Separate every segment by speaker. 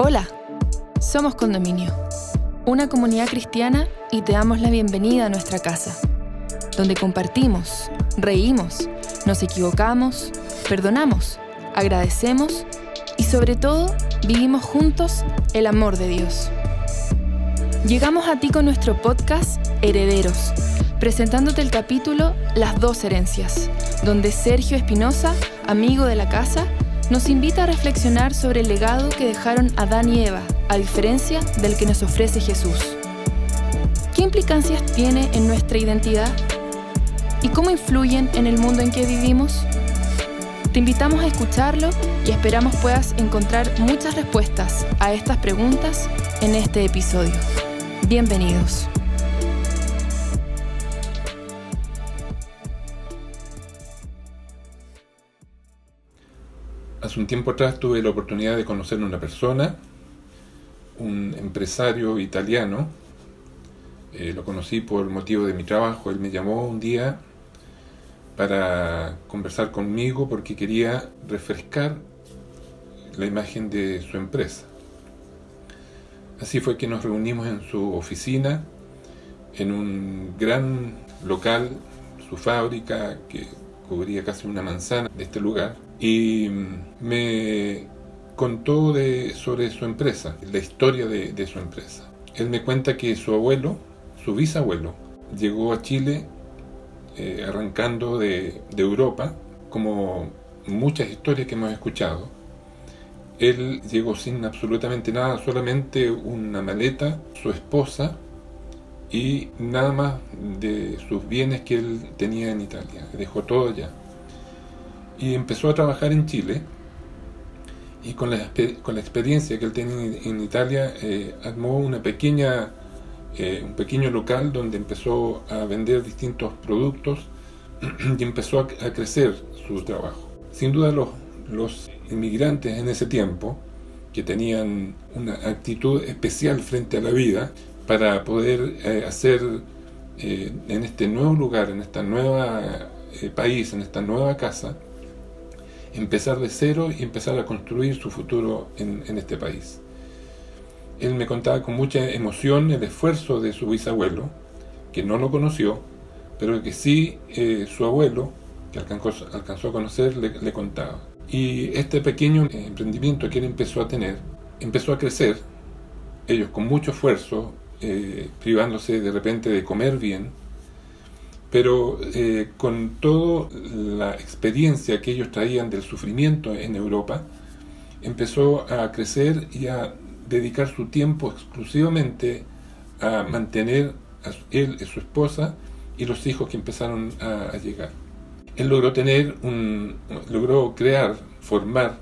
Speaker 1: Hola, somos Condominio, una comunidad cristiana y te damos la bienvenida a nuestra casa, donde compartimos, reímos, nos equivocamos, perdonamos, agradecemos y sobre todo vivimos juntos el amor de Dios. Llegamos a ti con nuestro podcast Herederos, presentándote el capítulo Las dos herencias, donde Sergio Espinosa, amigo de la casa, nos invita a reflexionar sobre el legado que dejaron Adán y Eva, a diferencia del que nos ofrece Jesús. ¿Qué implicancias tiene en nuestra identidad? ¿Y cómo influyen en el mundo en que vivimos? Te invitamos a escucharlo y esperamos puedas encontrar muchas respuestas a estas preguntas en este episodio. Bienvenidos.
Speaker 2: Hace un tiempo atrás tuve la oportunidad de conocer a una persona, un empresario italiano. Eh, lo conocí por motivo de mi trabajo. Él me llamó un día para conversar conmigo porque quería refrescar la imagen de su empresa. Así fue que nos reunimos en su oficina, en un gran local, su fábrica, que cubría casi una manzana de este lugar y me contó de, sobre su empresa, la historia de, su empresa. Él me cuenta que su abuelo, su bisabuelo, llegó a Chile eh, arrancando de, de Europa, como muchas historias que hemos escuchado. Él llegó sin absolutamente nada, solamente una maleta, su esposa y nada más de sus bienes que él tenía en Italia. Dejó todo allá y empezó a trabajar en Chile y con la, con la experiencia que él tenía en, Italia eh, armó una pequeña eh, un pequeño local donde empezó a vender distintos productos y empezó a, crecer su trabajo. Sin duda los, los inmigrantes en ese tiempo que tenían una actitud especial frente a la vida para poder eh, hacer en este nuevo lugar, en esta nueva país, en esta nueva casa, empezar de cero y empezar a construir su futuro en, este país. Él me contaba con mucha emoción el esfuerzo de su bisabuelo, que no lo conoció, pero que sí eh, su abuelo, que alcanzó, alcanzó a conocer, le, contaba. Y este pequeño emprendimiento que él empezó a tener, empezó a crecer, ellos con mucho esfuerzo, eh, privándose de repente de comer bien, pero eh, con toda la experiencia que ellos traían del sufrimiento en Europa, empezó a crecer y a dedicar su tiempo exclusivamente a mantener a él y su esposa y los hijos que empezaron a, llegar. Él logró tener logró crear, formar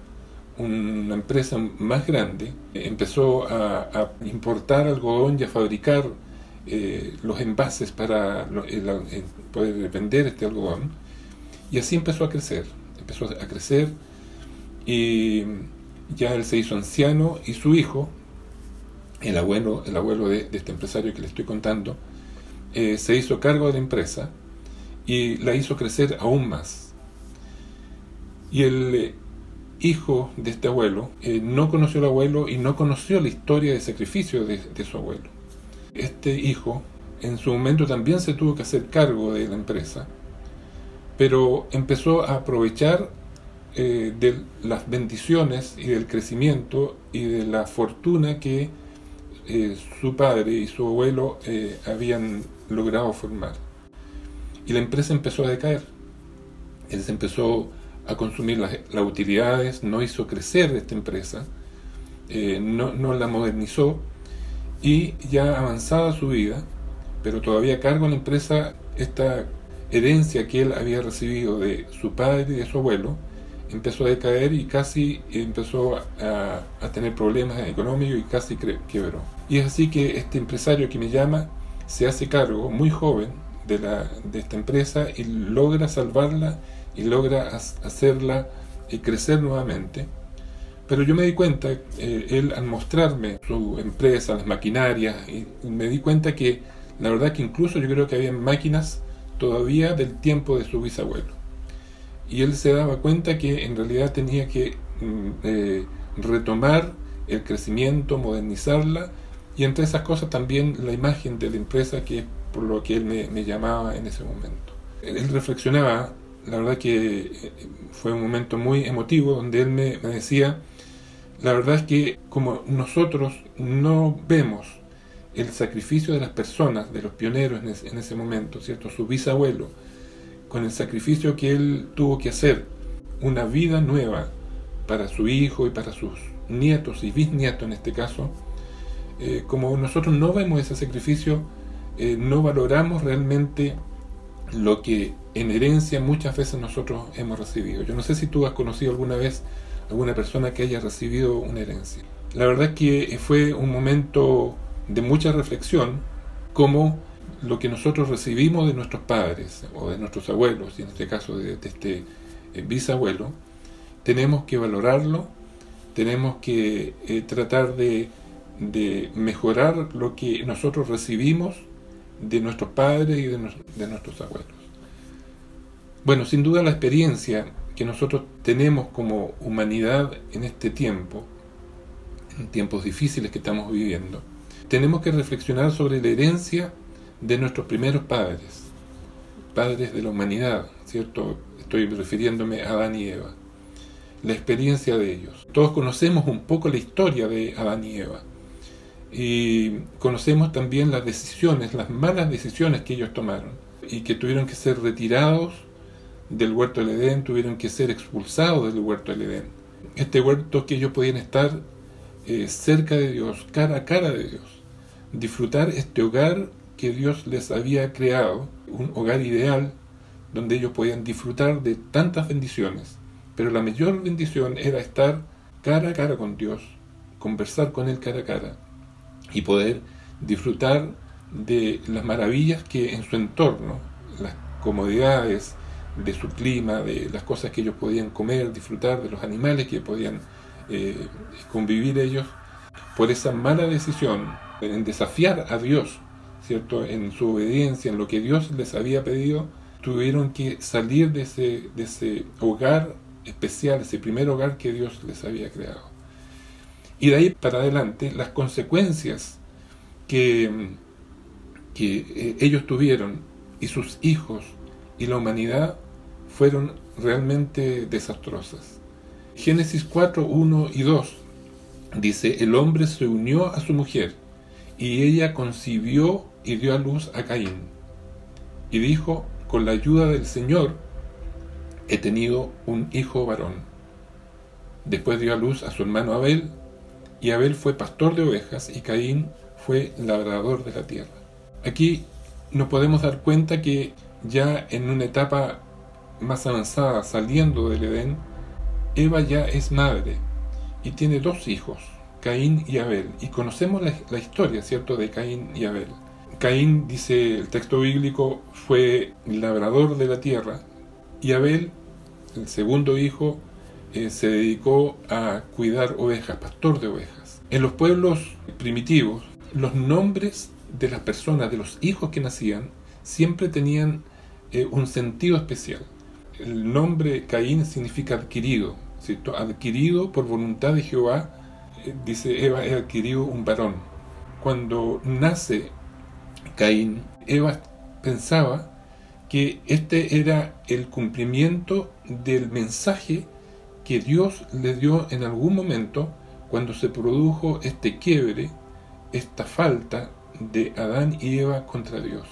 Speaker 2: una empresa más grande, empezó a, a importar algodón y a fabricar eh, los envases para poder vender este algodón. Y así empezó a crecer, empezó a crecer y ya él se hizo anciano y su hijo, el abuelo, el abuelo de, este empresario que le estoy contando, eh, se hizo cargo de la empresa y la hizo crecer aún más. Y el eh, hijo de este abuelo no conoció al abuelo y no conoció la historia de sacrificio de su abuelo este hijo en su momento también se tuvo que hacer cargo de la empresa, pero empezó a aprovechar eh, de las bendiciones y del crecimiento y de la fortuna que eh, su padre y su abuelo eh, habían logrado formar. Y la empresa empezó a decaer. Él se empezó a consumir las, utilidades, no hizo crecer esta empresa, no, no la modernizó, y ya avanzada su vida, pero todavía cargo en la empresa esta herencia que él había recibido de su padre y de su abuelo, empezó a decaer y casi empezó a, tener problemas económicos y casi quebró. Y es así que este empresario que me llama se hace cargo muy joven de, la, de esta empresa y logra salvarla y logra hacerla eh, crecer nuevamente pero yo me di cuenta, eh, él al mostrarme su empresa, las maquinarias, y me di cuenta que la verdad que incluso yo creo que había máquinas todavía del tiempo de su bisabuelo. Y él se daba cuenta que en realidad tenía que mm, eh, retomar el crecimiento, modernizarla y entre esas cosas también la imagen de la empresa que es por lo que él me, llamaba en ese momento. Él reflexionaba, la verdad que eh, fue un momento muy emotivo donde él me, decía, la verdad es que como nosotros no vemos el sacrificio de las personas, de los pioneros en ese, en ese momento, ¿cierto? Su bisabuelo, con el sacrificio que él tuvo que hacer, una vida nueva para su hijo y para sus nietos y bisnietos en este caso, eh, como nosotros no vemos ese sacrificio, eh, no valoramos realmente lo que en herencia muchas veces nosotros hemos recibido. Yo no sé si tú has conocido alguna vez alguna persona que haya recibido una herencia. La verdad es que fue un momento de mucha reflexión, como lo que nosotros recibimos de nuestros padres o de nuestros abuelos, y en este caso de, este eh, bisabuelo, tenemos que valorarlo, tenemos que tratar de de mejorar lo que nosotros recibimos de nuestros padres y de, nuestros abuelos. Bueno, sin duda la experiencia que nosotros tenemos como humanidad en este tiempo, en tiempos difíciles que estamos viviendo, tenemos que reflexionar sobre la herencia de nuestros primeros padres, padres de la humanidad, ¿cierto? Estoy refiriéndome a Adán y Eva, la experiencia de ellos. Todos conocemos un poco la historia de Adán y Eva y conocemos también las decisiones, las malas decisiones que ellos tomaron y que tuvieron que ser retirados del huerto del Edén, tuvieron que ser expulsados del huerto del Edén. Este huerto que ellos podían estar eh, cerca de Dios, cara a cara de Dios, disfrutar este hogar que Dios les había creado, un hogar ideal donde ellos podían disfrutar de tantas bendiciones, pero la mayor bendición era estar cara a cara con Dios, conversar con Él cara a cara, y poder disfrutar de las maravillas que en su entorno, las comodidades de su clima, de las cosas que ellos podían comer, disfrutar, de los animales que podían eh, convivir ellos, por esa mala decisión en desafiar a Dios, ¿cierto? En su obediencia, en lo que Dios les había pedido, tuvieron que salir de ese, de ese hogar especial, ese primer hogar que Dios les había creado. Y de ahí para adelante, las consecuencias que, que eh, ellos tuvieron y sus hijos y la humanidad fueron realmente desastrosas. Génesis 4, 1 y 2 dice, el hombre se unió a su mujer y ella concibió y dio a luz a Caín. Y dijo, con la ayuda del Señor he tenido un hijo varón. Después dio a luz a su hermano Abel y Abel fue pastor de ovejas y Caín fue labrador de la tierra. Aquí nos podemos dar cuenta que ya en una etapa más avanzada, saliendo del Edén, Eva ya es madre y tiene dos hijos, Caín y Abel. Y conocemos la, historia, ¿cierto?, de Caín y Abel. Caín, dice el texto bíblico, fue labrador de la tierra y Abel, el segundo hijo, eh, se dedicó a cuidar ovejas, pastor de ovejas. En los pueblos primitivos, los nombres de las personas, de los hijos que nacían, siempre tenían eh, un sentido especial. El nombre Caín significa adquirido, adquirido por voluntad de Jehová, eh, dice Eva, he adquirido un varón. Cuando nace Caín, Eva pensaba que este era el cumplimiento del mensaje que Dios le dio en algún momento cuando se produjo este quiebre, esta falta de Adán y Eva contra Dios.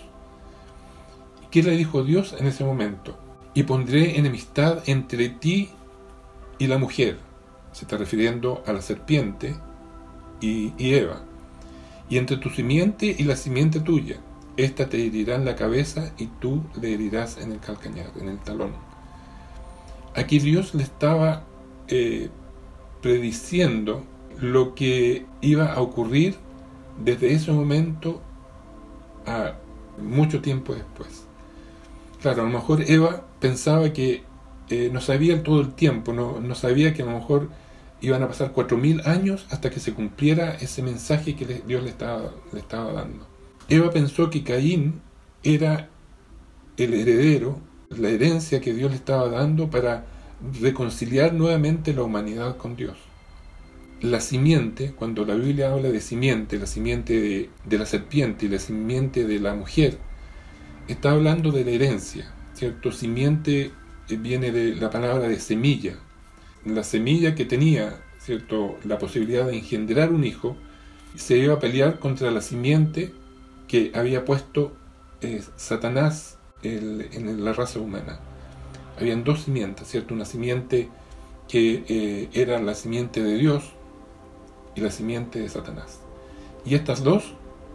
Speaker 2: ¿Qué le dijo Dios en ese momento? Y pondré enemistad entre ti y la mujer. Se está refiriendo a la serpiente y, Eva. Y entre tu simiente y la simiente tuya. Esta te herirá en la cabeza y tú le herirás en el calcañar, en el talón. Aquí Dios le estaba eh, prediciendo lo que iba a ocurrir desde ese momento a mucho tiempo después. Claro, a lo mejor Eva pensaba que eh, no sabía todo el tiempo, no, no, sabía que a lo mejor iban a pasar cuatro mil años hasta que se cumpliera ese mensaje que Dios le estaba, le estaba dando. Eva pensó que Caín era el heredero la herencia que Dios le estaba dando para reconciliar nuevamente la humanidad con Dios. la simiente, cuando la Biblia habla de simiente, la simiente de, de la serpiente y la simiente de la mujer, está hablando de la herencia, ¿cierto? Simiente eh, viene de la palabra de semilla. La semilla que tenía, ¿cierto? La posibilidad de engendrar un hijo, se iba a pelear contra la simiente que había puesto eh, Satanás en la raza humana. Habían dos simientes, ¿cierto? Una simiente que eh, era la simiente de Dios y la simiente de Satanás. Y estas dos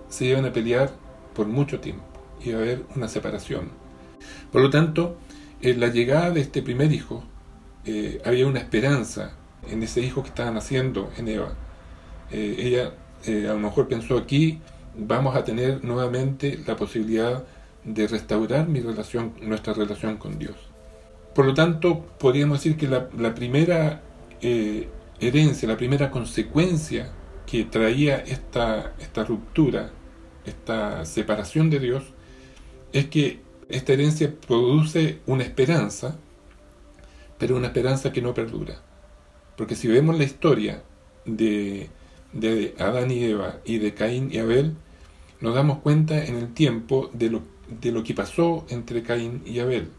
Speaker 2: se iban a pelear por mucho tiempo. Iba a haber una separación. Por lo tanto, en la llegada de este primer hijo, eh, había una esperanza en ese hijo que estaba naciendo en Eva. ella a lo mejor pensó aquí, vamos a tener nuevamente la posibilidad de restaurar nuestra relación con Dios. Por lo tanto, podríamos decir que la, primera eh, herencia, la primera consecuencia que traía esta, esta ruptura, esta separación de Dios, es que esta herencia produce una esperanza, pero una esperanza que no perdura. Porque si vemos la historia de, Adán y Eva y de Caín y Abel, nos damos cuenta en el tiempo de lo, de lo que pasó entre Caín y Abel.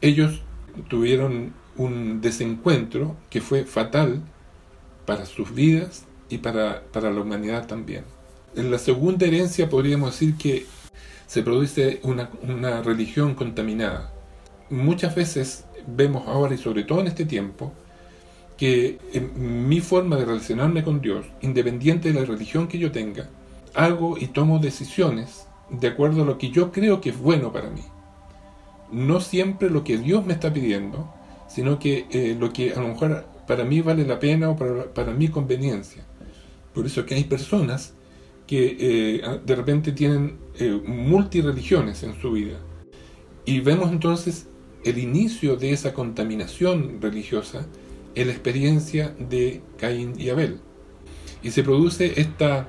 Speaker 2: Ellos tuvieron un desencuentro que fue fatal para sus vidas y para, para la humanidad también. En la segunda herencia podríamos decir que se produce una, una religión contaminada. Muchas veces vemos ahora y sobre todo en este tiempo que mi forma de relacionarme con Dios, independiente de la religión que yo tenga, hago y tomo decisiones de acuerdo a lo que yo creo que es bueno para mí. No siempre lo que Dios me está pidiendo, sino que eh, lo que a lo mejor para mí vale la pena o para, mi conveniencia. Por eso que hay personas que eh, de repente tienen eh, multireligiones en su vida. Y vemos entonces el inicio de esa contaminación religiosa en la experiencia de Caín y Abel. Y se produce esta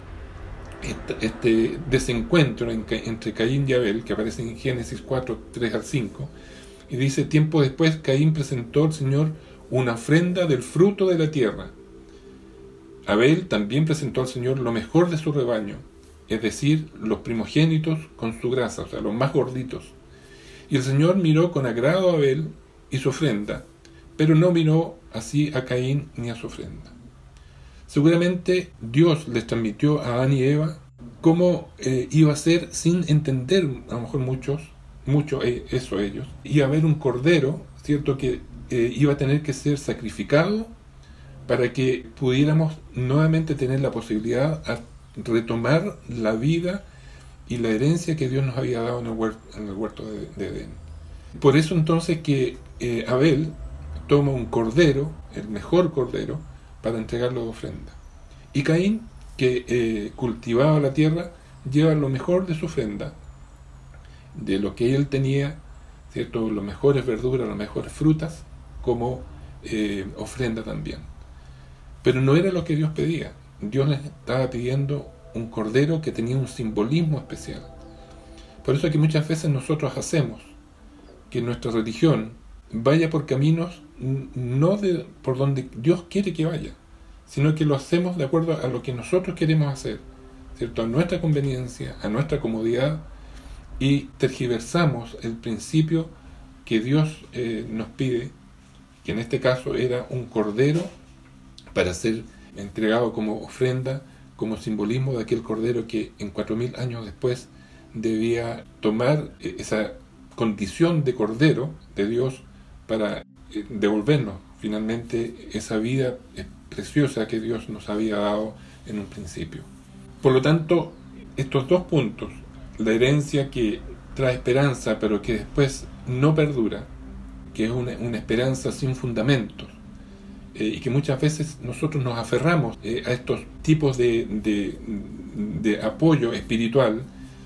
Speaker 2: este desencuentro entre Caín y Abel, que aparece en Génesis 4, 3 al 5, y dice, tiempo después Caín presentó al Señor una ofrenda del fruto de la tierra. Abel también presentó al Señor lo mejor de su rebaño, es decir, los primogénitos con su grasa, o sea, los más gorditos. Y el Señor miró con agrado a Abel y su ofrenda, pero no miró así a Caín ni a su ofrenda. Seguramente Dios les transmitió a Adán y Eva cómo eh, iba a ser sin entender, a lo mejor muchos, mucho eh, eso ellos. Iba a haber un cordero, ¿cierto? Que eh, iba a tener que ser sacrificado para que pudiéramos nuevamente tener la posibilidad de retomar la vida y la herencia que Dios nos había dado en el huerto, de, Edén. Por eso entonces que Abel toma un cordero, el mejor cordero, para entregarlo de ofrenda. Y Caín, que eh, cultivaba la tierra, lleva lo mejor de su ofrenda, de lo que él tenía, ¿cierto? Las mejores verduras, las mejores frutas, como eh, ofrenda también. Pero no era lo que Dios pedía. Dios les estaba pidiendo un cordero que tenía un simbolismo especial. Por eso es que muchas veces nosotros hacemos que nuestra religión vaya por caminos no de, por donde Dios quiere que vaya, sino que lo hacemos de acuerdo a lo que nosotros queremos hacer, ¿cierto? a nuestra conveniencia, a nuestra comodidad, y tergiversamos el principio que Dios eh, nos pide, que en este caso era un cordero para ser entregado como ofrenda, como simbolismo de aquel cordero que en cuatro mil años después debía tomar eh, esa condición de cordero de Dios para eh, devolvernos finalmente esa vida preciosa que Dios nos había dado en un principio. Por lo tanto, estos dos puntos, la herencia que trae esperanza pero que después no perdura, que es una, esperanza sin fundamentos, eh, y que muchas veces nosotros nos aferramos eh, a estos tipos de, de apoyo espiritual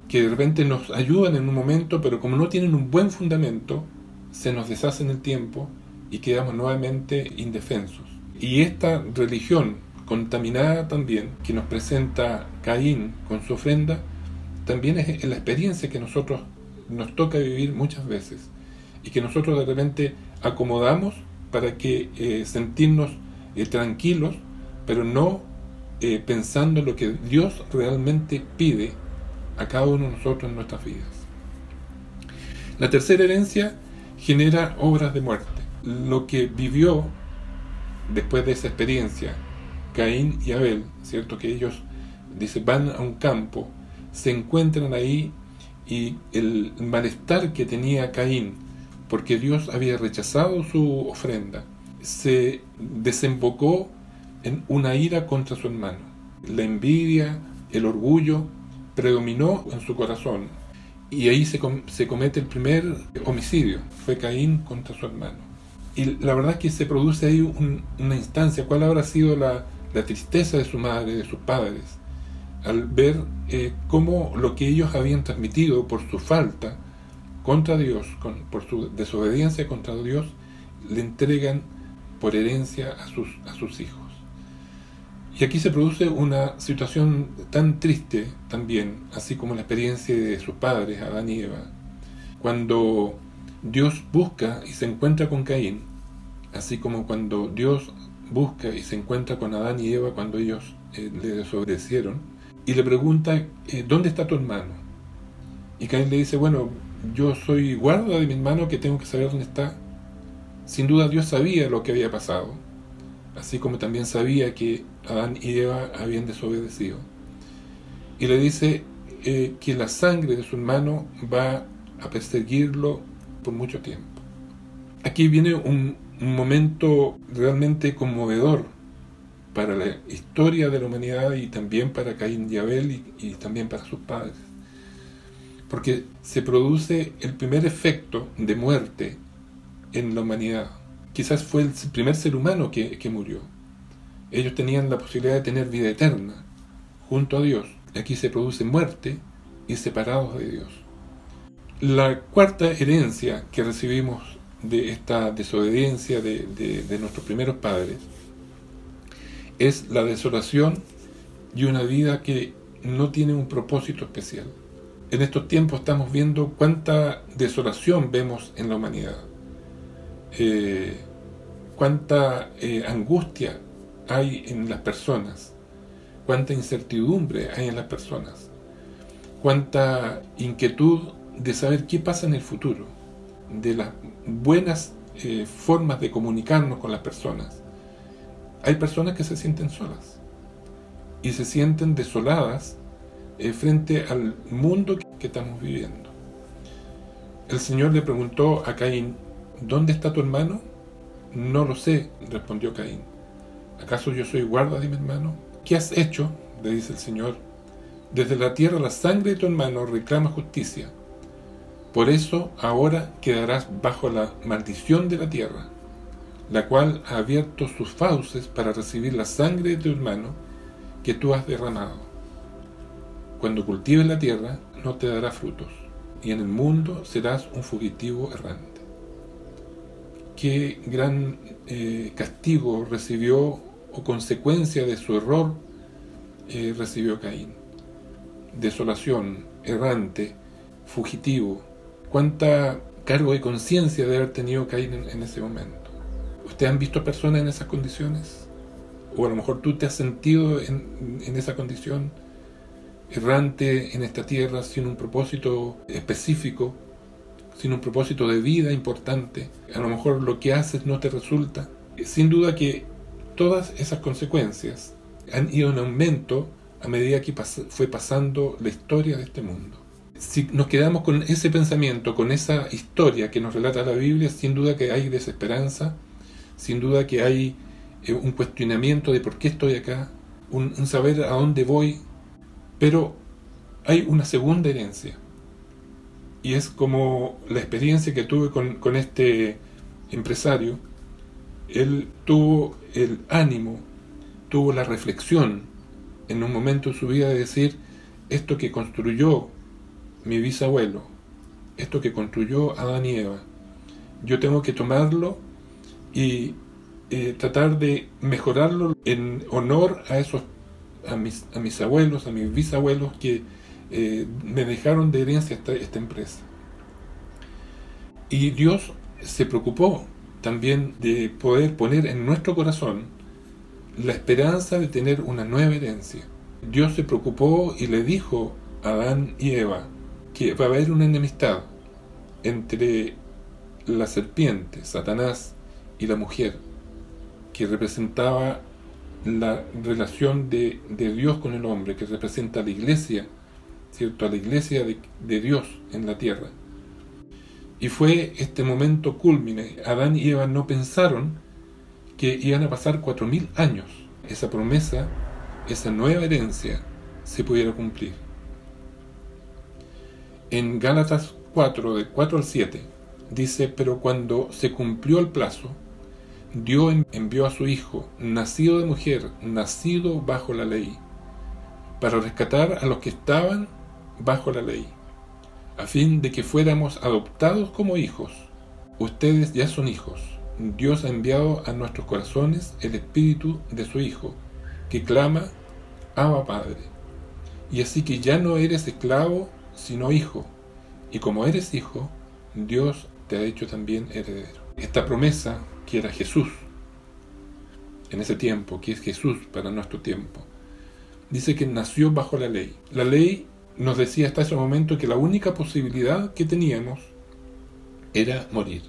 Speaker 2: que de repente nos ayudan en un momento, pero como no tienen un buen fundamento, se nos deshace en el tiempo y quedamos nuevamente indefensos. Y esta religión contaminada también, que nos presenta Caín con su ofrenda, también es la experiencia que nosotros nos toca vivir muchas veces y que nosotros de repente acomodamos para que eh, sentirnos eh, tranquilos, pero no eh, pensando en lo que Dios realmente pide a cada uno de nosotros en nuestras vidas. La tercera herencia genera obras de muerte. Lo que vivió después de esa experiencia Caín y Abel, ¿cierto? Que ellos, dice, van a un campo, se encuentran ahí y el malestar que tenía Caín, porque Dios había rechazado su ofrenda, se desembocó en una ira contra su hermano. La envidia, el orgullo, predominó en su corazón. Y ahí se, comete el primer homicidio, fue Caín contra su hermano. Y la verdad es que se produce ahí una instancia, ¿cuál habrá sido la, la tristeza de su madre, de sus padres, al ver eh, cómo lo que ellos habían transmitido por su falta contra Dios, por su desobediencia contra Dios, le entregan por herencia a sus, a sus hijos. Y aquí se produce una situación tan triste también, así como la experiencia de sus padres, Adán y Eva, cuando Dios busca y se encuentra con Caín, así como cuando Dios busca y se encuentra con Adán y Eva cuando ellos eh, le desobedecieron, y le pregunta, eh, ¿dónde está tu hermano? Y Caín le dice, bueno, yo soy guarda de mi hermano que tengo que saber dónde está. Sin duda Dios sabía lo que había pasado, así como también sabía que Adán y Eva habían desobedecido. Y le dice eh, que la sangre de su hermano va a perseguirlo por mucho tiempo. Aquí viene un, momento realmente conmovedor para la historia de la humanidad y también para Caín y Abel y también para sus padres. Porque se produce el primer efecto de muerte en la humanidad. Quizás fue el primer ser humano que, murió. Ellos tenían la posibilidad de tener vida eterna junto a Dios. Aquí se produce muerte y separados de Dios. La cuarta herencia que recibimos de esta desobediencia de, de, nuestros primeros padres es la desolación y una vida que no tiene un propósito especial. En estos tiempos estamos viendo cuánta desolación vemos en la humanidad. Eh, cuánta eh, angustia hay en las personas, cuánta incertidumbre hay en las personas, cuánta inquietud de saber qué pasa en el futuro, de las buenas eh, formas de comunicarnos con las personas. Hay personas que se sienten solas y se sienten desoladas frente al mundo que estamos viviendo. El Señor le preguntó a Caín, ¿dónde está tu hermano? No lo sé, respondió Caín. ¿Acaso yo soy guarda de mi hermano? ¿Qué has hecho? le dice el Señor. Desde la tierra la sangre de tu hermano reclama justicia. Por eso ahora quedarás bajo la maldición de la tierra, la cual ha abierto sus fauces para recibir la sangre de tu hermano que tú has derramado. Cuando cultives la tierra, no te dará frutos, y en el mundo serás un fugitivo errante qué gran eh, castigo recibió o consecuencia de su error eh, recibió Caín. Desolación, errante, fugitivo. Cuánta cargo de conciencia de haber tenido Caín en, ese momento. ¿Ustedes han visto personas en esas condiciones? O a lo mejor tú te has sentido en, en esa condición errante en esta tierra sin un propósito específico sin un propósito de vida importante, a lo mejor lo que haces no te resulta. Sin duda que todas esas consecuencias han ido en aumento a medida que fue pasando la historia de este mundo. Si nos quedamos con ese pensamiento, con esa historia que nos relata la Biblia, sin duda que hay desesperanza, sin duda que hay eh, un cuestionamiento de por qué estoy acá, un saber a dónde voy, pero hay una segunda herencia, y es como la experiencia que tuve con, este empresario, él tuvo el ánimo, tuvo la reflexión en un momento de su vida de decir, esto que construyó mi bisabuelo, esto que construyó Adán y Eva, yo tengo que tomarlo y eh, tratar de mejorarlo en honor a esos a mis, abuelos, a mis bisabuelos que eh, me dejaron de herencia esta empresa. Y Dios se preocupó también de poder poner en nuestro corazón la esperanza de tener una nueva herencia. Dios se preocupó y le dijo a Adán y Eva que va a haber una enemistad entre la serpiente, Satanás, y la mujer, que representaba la relación de, Dios con el hombre, que representa a la iglesia, ¿cierto? A la iglesia de, de Dios en la tierra. Y fue este momento culmine. Adán y Eva no pensaron que iban a pasar cuatro mil años. Esa promesa, esa nueva herencia, se pudiera cumplir. En Gálatas 4, de 4 al 7, dice, pero cuando se cumplió el plazo, Dios envió a su Hijo, nacido de mujer, nacido bajo la ley, para rescatar a los que estaban bajo la ley, a fin de que fuéramos adoptados como hijos. Ustedes ya son hijos. Dios ha enviado a nuestros corazones el Espíritu de su Hijo, que clama, Abba Padre. Y así que ya no eres esclavo, sino hijo. Y como eres hijo, Dios te ha hecho también heredero. Esta promesa que era Jesús en ese tiempo, que es Jesús para nuestro tiempo. Dice que nació bajo la ley. La ley nos decía hasta ese momento que la única posibilidad que teníamos era morir.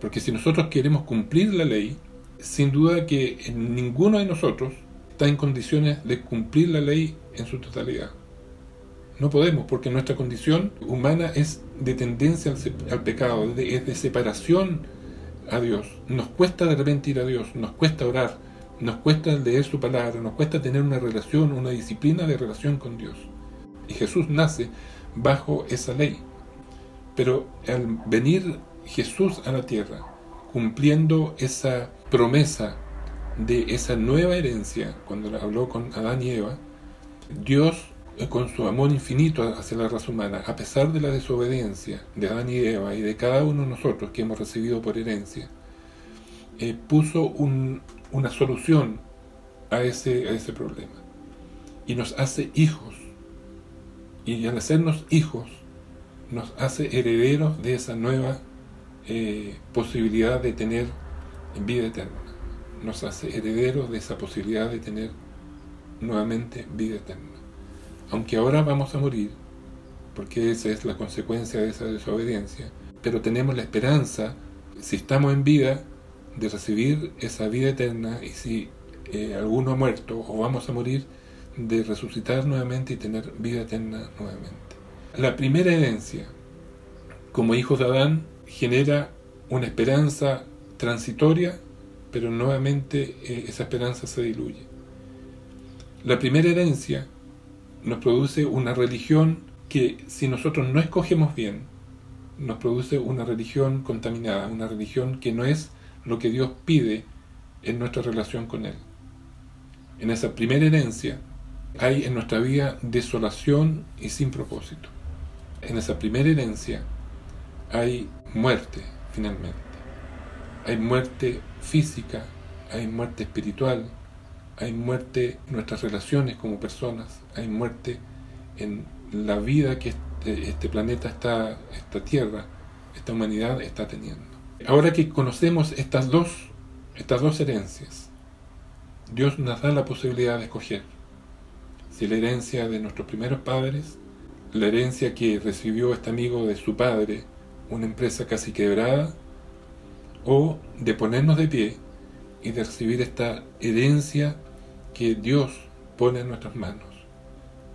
Speaker 2: Porque si nosotros queremos cumplir la ley, sin duda que ninguno de nosotros está en condiciones de cumplir la ley en su totalidad. No podemos, porque nuestra condición humana es de tendencia al, pecado, es de separación a Dios. Nos cuesta de repente ir a Dios, nos cuesta orar, nos cuesta leer su palabra, nos cuesta tener una relación, una disciplina de relación con Dios. Y Jesús nace bajo esa ley. Pero al venir Jesús a la tierra, cumpliendo esa promesa de esa nueva herencia, cuando habló con Adán y Eva, Dios con su amor infinito hacia la raza humana, a pesar de la desobediencia de Adán y Eva y de cada uno de nosotros que hemos recibido por herencia, eh, puso una solución a ese, problema. Y nos hace hijos. Y al hacernos hijos, nos hace herederos de esa nueva eh, posibilidad de tener vida eterna. Nos hace herederos de esa posibilidad de tener nuevamente vida eterna aunque ahora vamos a morir, porque esa es la consecuencia de esa desobediencia, pero tenemos la esperanza, si estamos en vida, de recibir esa vida eterna y si eh, alguno ha muerto o vamos a morir, de resucitar nuevamente y tener vida eterna nuevamente. La primera herencia, como hijos de Adán, genera una esperanza transitoria, pero nuevamente eh, esa esperanza se diluye. La primera herencia nos produce una religión que si nosotros no escogemos bien, nos produce una religión contaminada, una religión que no es lo que Dios pide en nuestra relación con Él. En esa primera herencia hay en nuestra vida desolación y sin propósito. En esa primera herencia hay muerte, finalmente. Hay muerte física, hay muerte espiritual, hay muerte en nuestras relaciones como personas, hay muerte en la vida que este, este, planeta está, esta tierra, esta humanidad está teniendo. Ahora que conocemos estas dos, estas dos herencias, Dios nos da la posibilidad de escoger si la herencia de nuestros primeros padres, la herencia que recibió este amigo de su padre, una empresa casi quebrada, o de ponernos de pie y de recibir esta herencia que Dios pone en nuestras manos,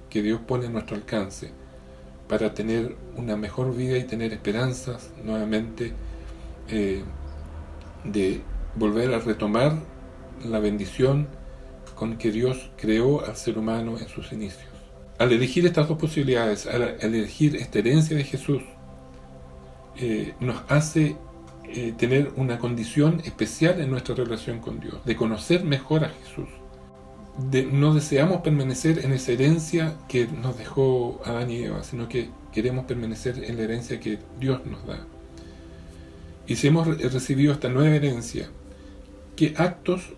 Speaker 2: que Dios pone en nuestro alcance, para tener una mejor vida y tener esperanzas nuevamente eh, de volver a retomar la bendición con que Dios creó al ser humano en sus inicios. Al elegir estas dos posibilidades, al, elegir esta herencia de Jesús, eh, nos hace eh, tener una condición especial en nuestra relación con Dios, de conocer mejor a Jesús, no deseamos permanecer en esa herencia que nos dejó Adán y Eva, sino que queremos permanecer en la herencia que Dios nos da. Y si hemos recibido esta nueva herencia, ¿qué actos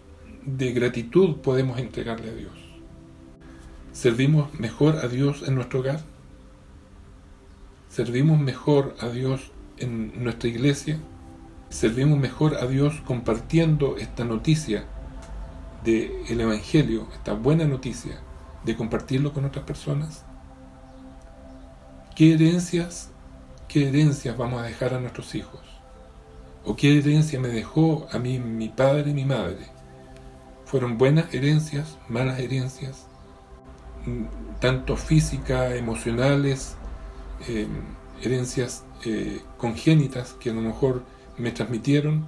Speaker 2: de gratitud podemos entregarle a Dios? ¿Servimos mejor a Dios en nuestro hogar? ¿Servimos mejor a Dios en nuestra iglesia? ¿Servimos mejor a Dios compartiendo esta noticia del Evangelio, esta buena noticia, de compartirlo con otras personas? ¿Qué herencias, qué herencias vamos a dejar a nuestros hijos? ¿O qué herencia me dejó a mí mi padre y mi madre? ¿Fueron buenas herencias, malas herencias? Mm, tanto físicas, emocionales, em, herencias eh, congénitas que a lo mejor me transmitieron.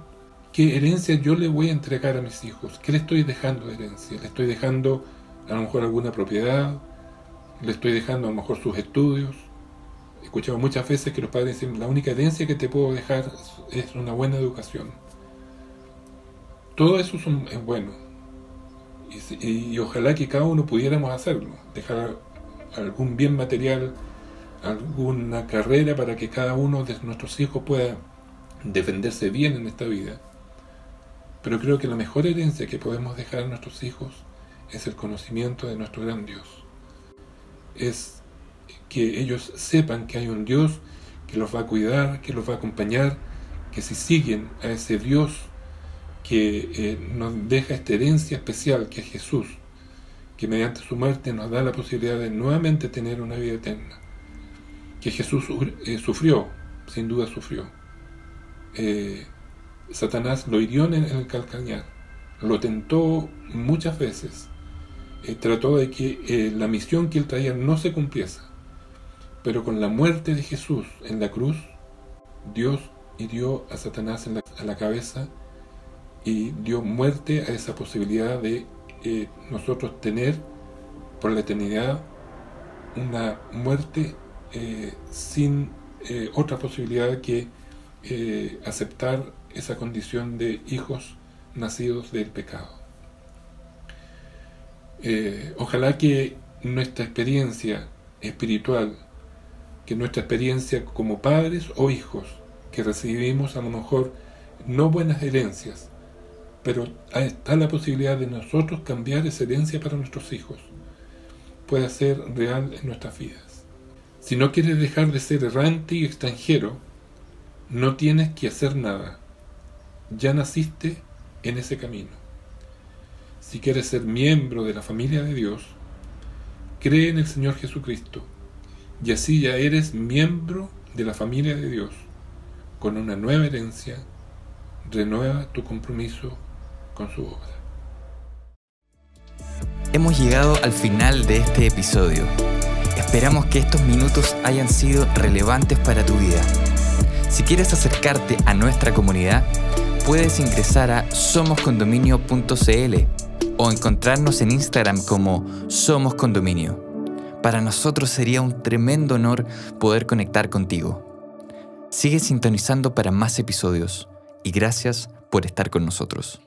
Speaker 2: ¿Qué herencia yo le voy a entregar a mis hijos? ¿Qué le estoy dejando de herencia? ¿Le estoy dejando a lo mejor alguna propiedad? ¿Le estoy dejando a lo mejor sus estudios? He escuchado muchas veces que los padres dicen, la única herencia que te puedo dejar es una buena educación. Todo eso es bueno. Y ojalá que cada uno pudiéramos hacerlo. Dejar algún bien material, alguna carrera para que cada uno de nuestros hijos pueda defenderse bien en esta vida. Pero creo que la mejor herencia que podemos dejar a nuestros hijos es el conocimiento de nuestro gran Dios. Es que ellos sepan que hay un Dios que los va a cuidar, que los va a acompañar, que si siguen a ese Dios que eh, nos deja esta herencia especial que es Jesús, que mediante su muerte nos da la posibilidad de nuevamente tener una vida eterna, que Jesús eh, sufrió, sin duda sufrió. Eh, Satanás lo hirió en el calcañar, lo tentó muchas veces, trató de que la misión que él traía no se cumpliese. Pero con la muerte de Jesús en la cruz, Dios hirió a Satanás a la cabeza y dio muerte a esa posibilidad de eh, nosotros tener por la eternidad una muerte eh, sin eh, otra posibilidad que aceptar esa condición de hijos nacidos del pecado. ojalá que nuestra experiencia espiritual que nuestra experiencia como padres o hijos, que recibimos a lo mejor no buenas herencias, pero está la posibilidad de nosotros cambiar esa herencia para nuestros hijos, pueda ser real en nuestras vidas. Si no quieres dejar de ser errante y extranjero, no tienes que hacer nada. Ya naciste en ese camino. Si quieres ser miembro de la familia de Dios, cree en el Señor Jesucristo y así ya eres miembro de la familia de Dios. Con una nueva herencia, renueva tu compromiso con su obra.
Speaker 3: Hemos llegado al final de este episodio. Esperamos que estos minutos hayan sido relevantes para tu vida. Si quieres acercarte a nuestra comunidad, puedes ingresar a somoscondominio.cl o encontrarnos en Instagram como Somos Condominio. Para nosotros sería un tremendo honor poder conectar contigo. Sigue sintonizando para más episodios y gracias por estar con nosotros.